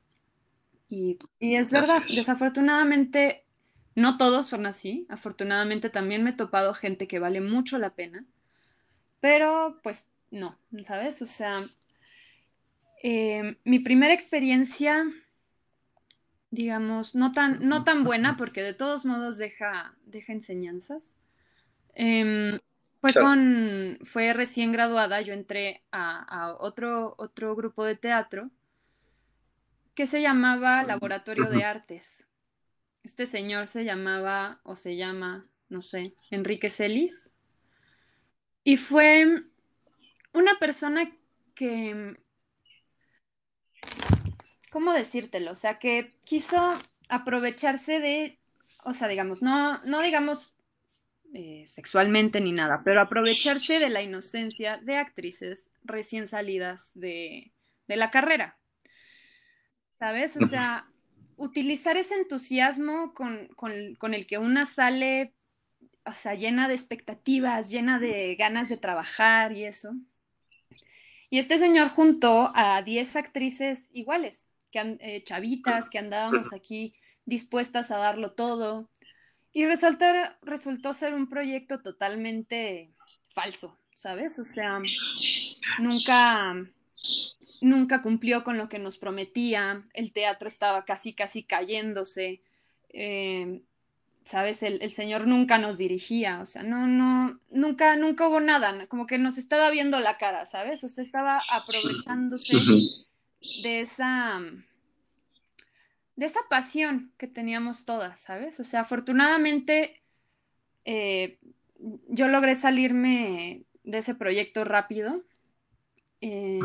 Y, y es verdad, desafortunadamente, no todos son así. Afortunadamente también me he topado gente que vale mucho la pena, pero pues no, ¿sabes? O sea, Em, mi primera experiencia, digamos, no tan, no tan buena, porque de todos modos deja, deja enseñanzas. Em, fue con, fue recién graduada, yo entré a, otro, otro grupo de teatro que se llamaba Laboratorio de Artes. Este señor se llamaba, o se llama, no sé, Enrique Celis. Y fue una persona que ¿cómo decírtelo? O sea, que quiso aprovecharse de, o sea, digamos, no, no digamos eh, sexualmente ni nada, pero aprovecharse de la inocencia de actrices recién salidas de, de la carrera. ¿Sabes? O sea, utilizar ese entusiasmo con, con, con, el que una sale, o sea, llena de expectativas, llena de ganas de trabajar y eso. Y este señor juntó a 10 actrices iguales, que eh, chavitas, que andábamos aquí dispuestas a darlo todo. Y resultó, resultó ser un proyecto totalmente falso, ¿sabes? O sea, nunca, nunca cumplió con lo que nos prometía, el teatro estaba casi, casi cayéndose, eh, ¿sabes? El, el, señor nunca nos dirigía, o sea, no, no, nunca, nunca hubo nada, como que nos estaba viendo la cara, ¿sabes? Usted estaba aprovechándose de esa de esa pasión que teníamos todas, ¿sabes? O sea, afortunadamente eh, yo logré salirme de ese proyecto rápido, eh,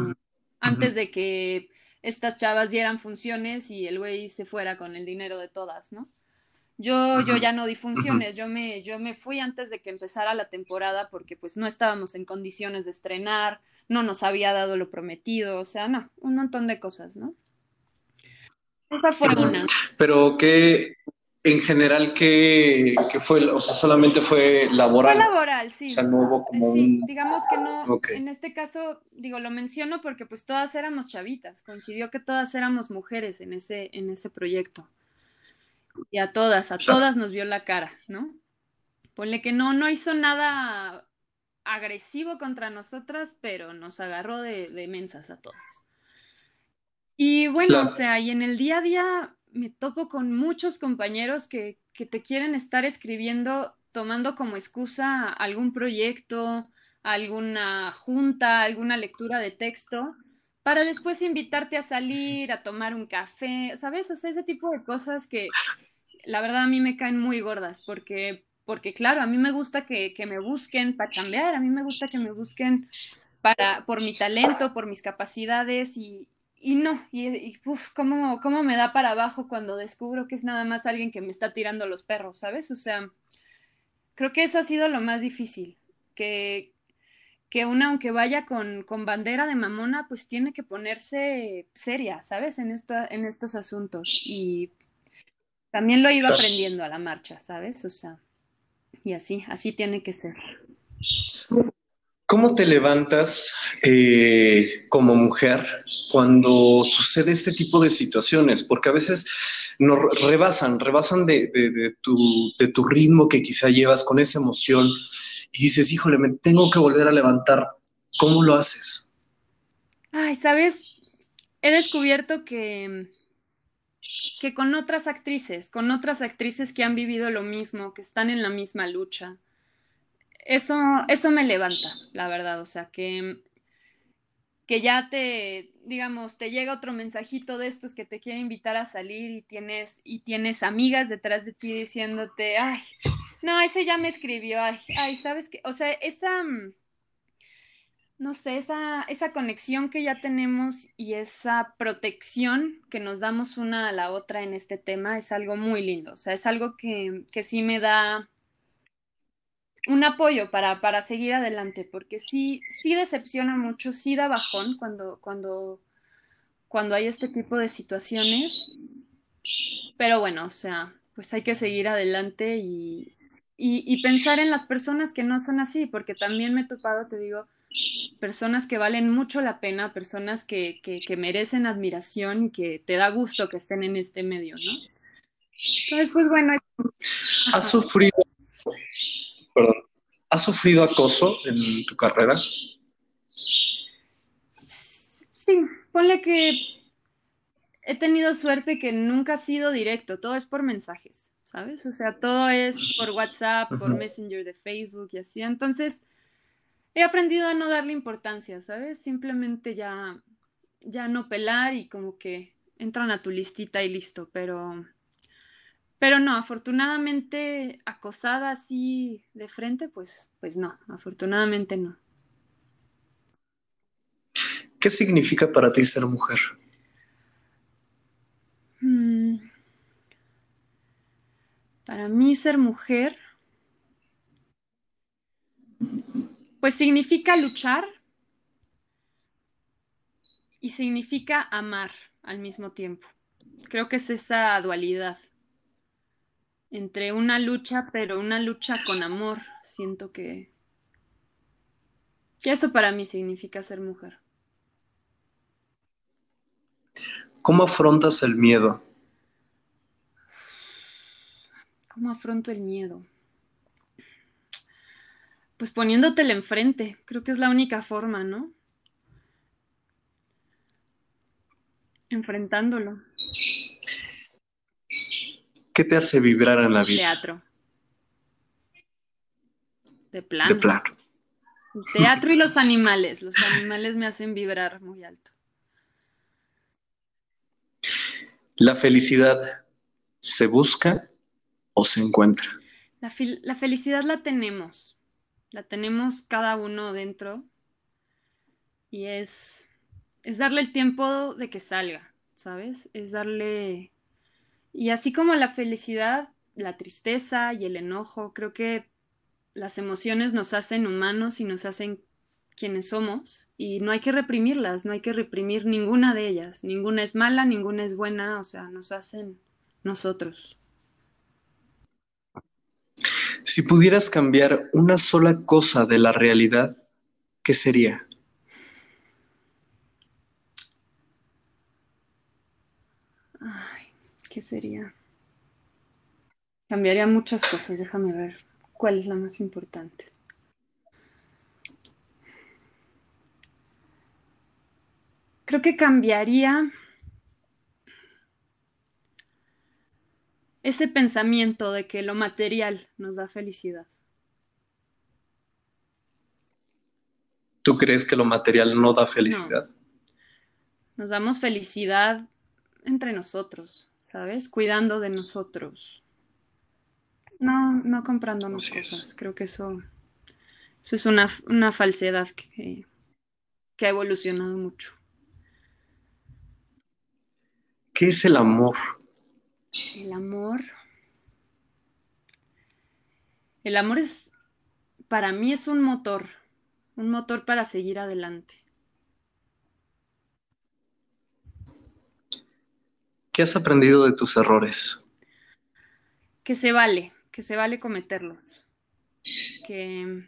antes de que estas chavas dieran funciones y el güey se fuera con el dinero de todas, ¿no? Yo, yo ya no di funciones, yo me, yo me fui antes de que empezara la temporada porque pues no estábamos en condiciones de estrenar, no nos había dado lo prometido, o sea, no, un montón de cosas, ¿no? Esa fue una. Pero que en general que, fue, o sea, solamente fue laboral. Fue laboral, sí. O sea, no hubo como sí, digamos que no, en este caso, digo, lo menciono porque pues todas éramos chavitas, coincidió que todas éramos mujeres en ese, en ese proyecto. Y a todas, a todas nos vio la cara, ¿no? Ponle que no, no hizo nada agresivo contra nosotras, pero nos agarró de, de mensas a todas. Y bueno, o sea, y en el día a día me topo con muchos compañeros que, que te quieren estar escribiendo tomando como excusa algún proyecto, alguna junta, alguna lectura de texto, para después invitarte a salir, a tomar un café, ¿sabes? O sea, ese tipo de cosas que la verdad a mí me caen muy gordas, porque, porque claro, a mí me gusta que, que me busquen para cambiar, a mí me gusta que me busquen para, por mi talento, por mis capacidades y, y no, y, y uf, ¿cómo, ¿cómo, me da para abajo cuando descubro que es nada más alguien que me está tirando los perros, ¿sabes? O sea, creo que eso ha sido lo más difícil, que, que una, aunque vaya con, con, bandera de mamona, pues tiene que ponerse seria, ¿sabes? En, esta, en estos asuntos. Y también lo he ido aprendiendo a la marcha, ¿sabes? O sea, y así, así tiene que ser. ¿Cómo te levantas eh, como mujer cuando sucede este tipo de situaciones? Porque a veces nos rebasan, rebasan de, de, de, tu, de, tu, ritmo que quizá llevas con esa emoción y dices, híjole, me tengo que volver a levantar. ¿Cómo lo haces? Ay, sabes, he descubierto que, que con otras actrices, con otras actrices que han vivido lo mismo, que están en la misma lucha, eso, eso me levanta, la verdad, o sea, que, que ya te, digamos, te llega otro mensajito de estos que te quiere invitar a salir y tienes, y tienes amigas detrás de ti diciéndote, ay, no, ese ya me escribió, ay, ay, ¿sabes qué? O sea, esa, no sé, esa, esa conexión que ya tenemos y esa protección que nos damos una a la otra en este tema es algo muy lindo, o sea, es algo que, que sí me da un apoyo para, para seguir adelante, porque sí, sí decepciona mucho, sí da bajón cuando, cuando, cuando hay este tipo de situaciones. Pero bueno, o sea, pues hay que seguir adelante y, y, y, pensar en las personas que no son así, porque también me he topado, te digo, personas que valen mucho la pena, personas que, que, que merecen admiración y que te da gusto que estén en este medio, ¿no? Entonces, pues bueno. ¿Has sufrido perdón, ¿has sufrido acoso en tu carrera? Sí, ponle que he tenido suerte que nunca ha sido directo, todo es por mensajes, ¿sabes? O sea, todo es por WhatsApp, por uh -huh. Messenger de Facebook y así. Entonces, he aprendido a no darle importancia, ¿sabes? Simplemente ya, ya no pelar y como que entran a tu listita y listo, pero pero no, afortunadamente acosada así de frente, pues, pues no, afortunadamente no. ¿Qué significa para ti ser mujer? Mm. Para mí ser mujer, pues significa luchar y significa amar al mismo tiempo. Creo que es esa dualidad entre una lucha, pero una lucha con amor. Siento que, que eso para mí significa ser mujer. ¿Cómo afrontas el miedo? ¿Cómo afronto el miedo? Pues poniéndotelo enfrente, creo que es la única forma, ¿no? Enfrentándolo. ¿Qué te hace vibrar en la vida? Teatro. De plano. De plano. El teatro y los animales. Los animales me hacen vibrar muy alto. ¿La felicidad se busca o se encuentra? La, la, felicidad la tenemos. La tenemos cada uno dentro. Y es, es darle el tiempo de que salga, ¿sabes? Es darle y así como la felicidad, la tristeza y el enojo, creo que las emociones nos hacen humanos y nos hacen quienes somos y no hay que reprimirlas, no hay que reprimir ninguna de ellas, ninguna es mala, ninguna es buena, o sea, nos hacen nosotros. Si pudieras cambiar una sola cosa de la realidad, ¿qué sería? ¿qué sería? Cambiaría muchas cosas, déjame ver. ¿Cuál es la más importante? Creo que cambiaría ese pensamiento de que lo material nos da felicidad. ¿Tú crees que lo material no da felicidad? Nos damos felicidad entre nosotros. ¿sabes? Cuidando de nosotros. No, no comprándonos cosas. Creo que eso, eso es una, una falsedad que, que ha evolucionado mucho. ¿Qué es el amor? El amor. El amor es, para mí es un motor, un motor para seguir adelante. ¿Qué has aprendido de tus errores? Que se vale, que se vale cometerlos. Que,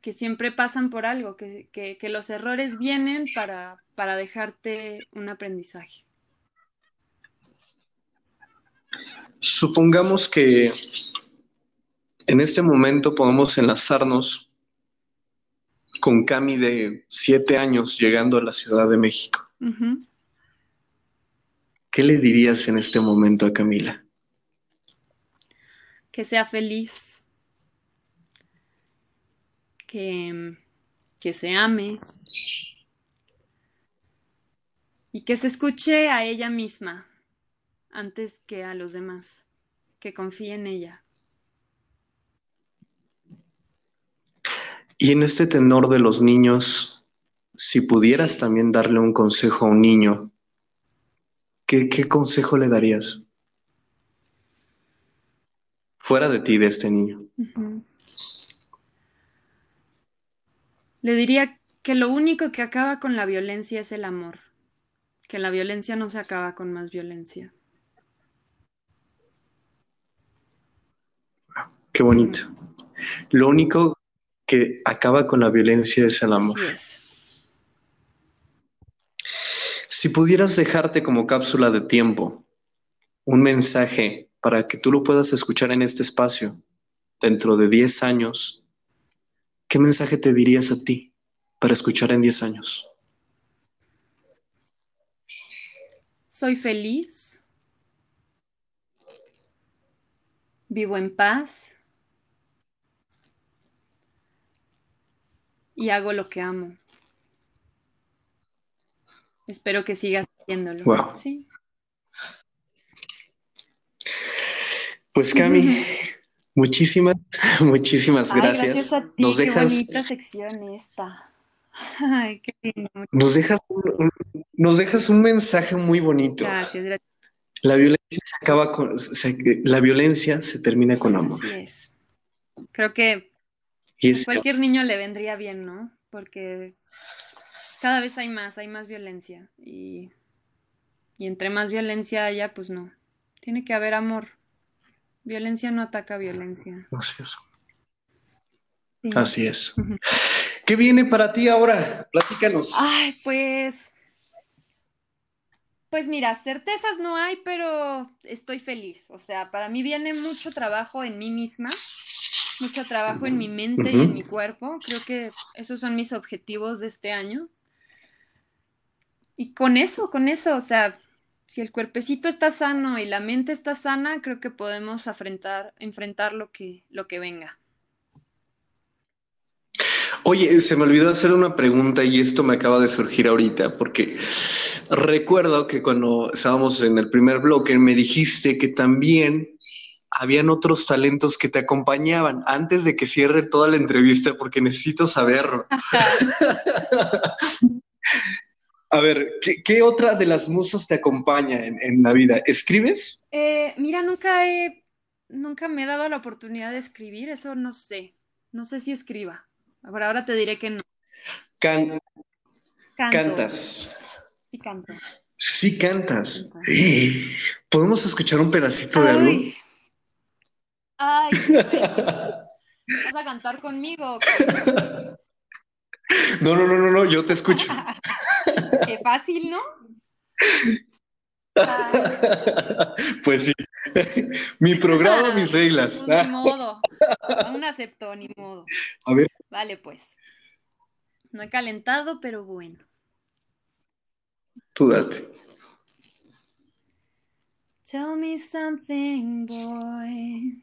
que siempre pasan por algo, que, que, los errores vienen para, para dejarte un aprendizaje. Supongamos que en este momento podemos enlazarnos con Cami de siete años llegando a la Ciudad de México. ¿Qué le dirías en este momento a Camila? Que sea feliz, que, que se ame y que se escuche a ella misma antes que a los demás, que confíe en ella. Y en este tenor de los niños, si pudieras también darle un consejo a un niño ¿qué, consejo le darías? Fuera de ti, de este niño. Le diría que lo único que acaba con la violencia es el amor, que la violencia no se acaba con más violencia. Qué bonito. Lo único que acaba con la violencia es el amor. Es. Si pudieras dejarte como cápsula de tiempo un mensaje para que tú lo puedas escuchar en este espacio dentro de 10 años, ¿qué mensaje te dirías a ti para escuchar en 10 años? Soy feliz. Vivo en paz. Y hago lo que amo. Espero que sigas haciéndolo. Sí. Pues Cami, muchísimas, muchísimas gracias. gracias a ti, Nos qué bonita sección esta. Ay, qué lindo. Nos dejas un, nos dejas un mensaje muy bonito. Gracias, gracias. La violencia se acaba con, se- la violencia se termina con amor. Así es. Creo que Y es cualquier niño le vendría bien, ¿no? Porque cada vez hay más, hay más violencia. Y, y entre más violencia haya, pues no. Tiene que haber amor. Violencia no ataca violencia. así es. Sí. Así es. ¿Qué viene para ti ahora? Platícanos. Ay, pues. Pues mira, certezas no hay, pero estoy feliz. O sea, para mí viene mucho trabajo en mí misma, mucho trabajo en mi mente y en mi cuerpo. Creo que esos son mis objetivos de este año. Y con eso, con eso, o sea, si el cuerpecito está sano y la mente está sana, creo que podemos enfrentar lo que, lo que venga. Oye, se me olvidó hacer una pregunta y esto me acaba de surgir ahorita porque recuerdo que cuando estábamos en el primer bloque me dijiste que también habían otros talentos que te acompañaban antes de que cierre toda la entrevista porque necesito saberlo. A ver, ¿qué, qué otra de las musas te acompaña en, en la vida? ¿Escribes? Eh, mira, nunca he, nunca me he dado la oportunidad de escribir, eso no sé. No sé si escriba. Ahora, ahora te diré que no. Can- Canto. cantas. Sí, canto. Sí cantas. Canto. Eh, ¿Podemos escuchar un pedacito de algo? Ay. ¿Vas a cantar conmigo? No, no, no, no, no, yo te escucho. Qué fácil, ¿no? Ay, Pues sí. Mi programa, mis pues reglas. ni modo. Aún aceptó, ni modo. A ver, Vale, pues. No he calentado, pero bueno. tú date. Tell me something, boy.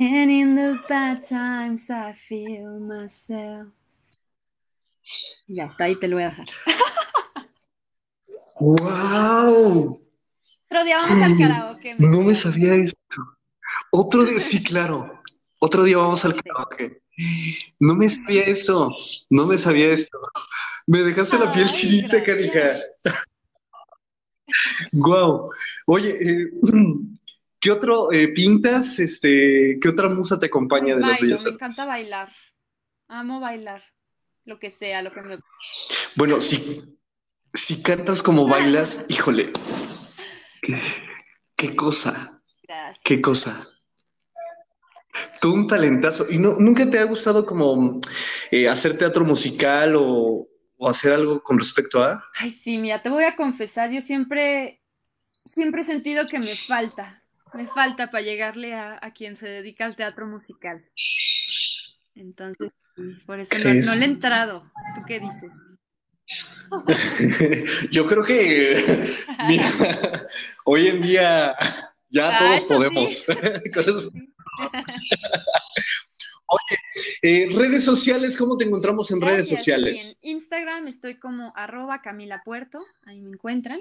And in the bad times I feel myself. Ya está, ahí te lo voy a dejar. ¡Wow! Otro día vamos al karaoke. No me sabía esto. Otro día, sí, claro. Otro día vamos al karaoke. No me sabía eso. No me sabía esto. Me dejaste la piel chinita, gracias. canija. Guau. Oye, eh, ¿qué otro eh, pintas? Este, ¿qué otra musa te acompaña de las Bailo, bellas me artes? encanta bailar. Amo bailar. Lo que sea, lo que me. Bueno, si, si cantas como bailas, híjole, qué, qué cosa, Gracias. qué cosa. Tú un talentazo. ¿Y no, nunca te ha gustado como eh, hacer teatro musical o, o hacer algo con respecto a? Ay, sí, mira, te voy a confesar, yo siempre, siempre he sentido que me falta, me falta para llegarle a, a quien se dedica al teatro musical. Entonces, por eso no, le he entrado. ¿Tú qué dices? Yo creo que mira, hoy en día ya Ah, todos podemos. sí. Sí. Eh, redes sociales, ¿cómo te encontramos en redes sociales? en Instagram estoy como arroba Camila Puerto, ahí me encuentran.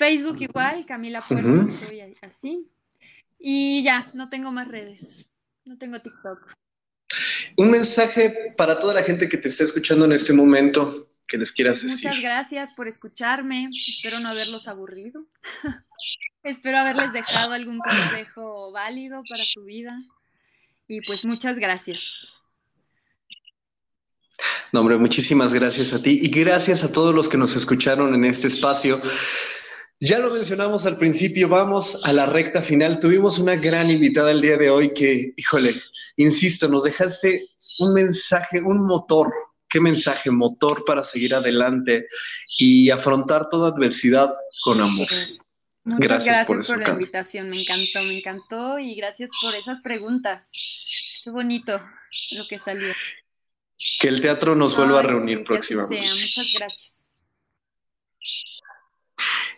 Facebook igual, Camila Puerto, estoy así. Y ya, no tengo más redes, no tengo TikTok. Un mensaje para toda la gente que te está escuchando en este momento que les quieras decir. Muchas gracias por escucharme. Espero no haberlos aburrido. Espero haberles dejado algún consejo válido para su vida. Y pues muchas gracias. No, hombre, muchísimas gracias a ti y gracias a todos los que nos escucharon en este espacio. Ya lo mencionamos al principio, vamos a la recta final. Tuvimos una gran invitada el día de hoy que, híjole, insisto, nos dejaste un mensaje, un motor. ¿Qué mensaje? Motor para seguir adelante y afrontar toda adversidad con amor. Muchas Gracias gracias, por por, eso, la Cami. invitación. Me encantó, me encantó. Y gracias por esas preguntas. Qué bonito lo que salió. Que el teatro nos vuelva Ay, a reunir próximamente. sea. Muchas gracias.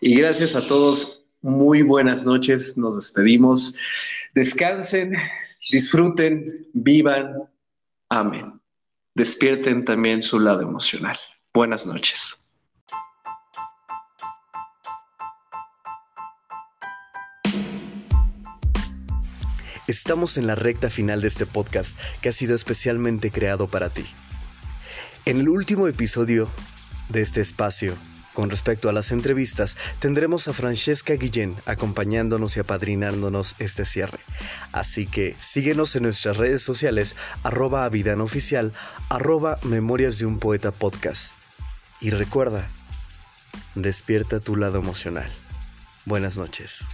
Y gracias a todos, muy buenas noches, nos despedimos. Descansen, disfruten, vivan. Amén. Despierten también su lado emocional. Buenas noches. Estamos en la recta final de este podcast que ha sido especialmente creado para ti. En el último episodio de este espacio, con respecto a las entrevistas, tendremos a Francesca Guillén acompañándonos y apadrinándonos este cierre. Así que síguenos en nuestras redes sociales, arroba avidanoficial, arroba memorias de un poeta podcast. Y recuerda, despierta tu lado emocional. Buenas noches.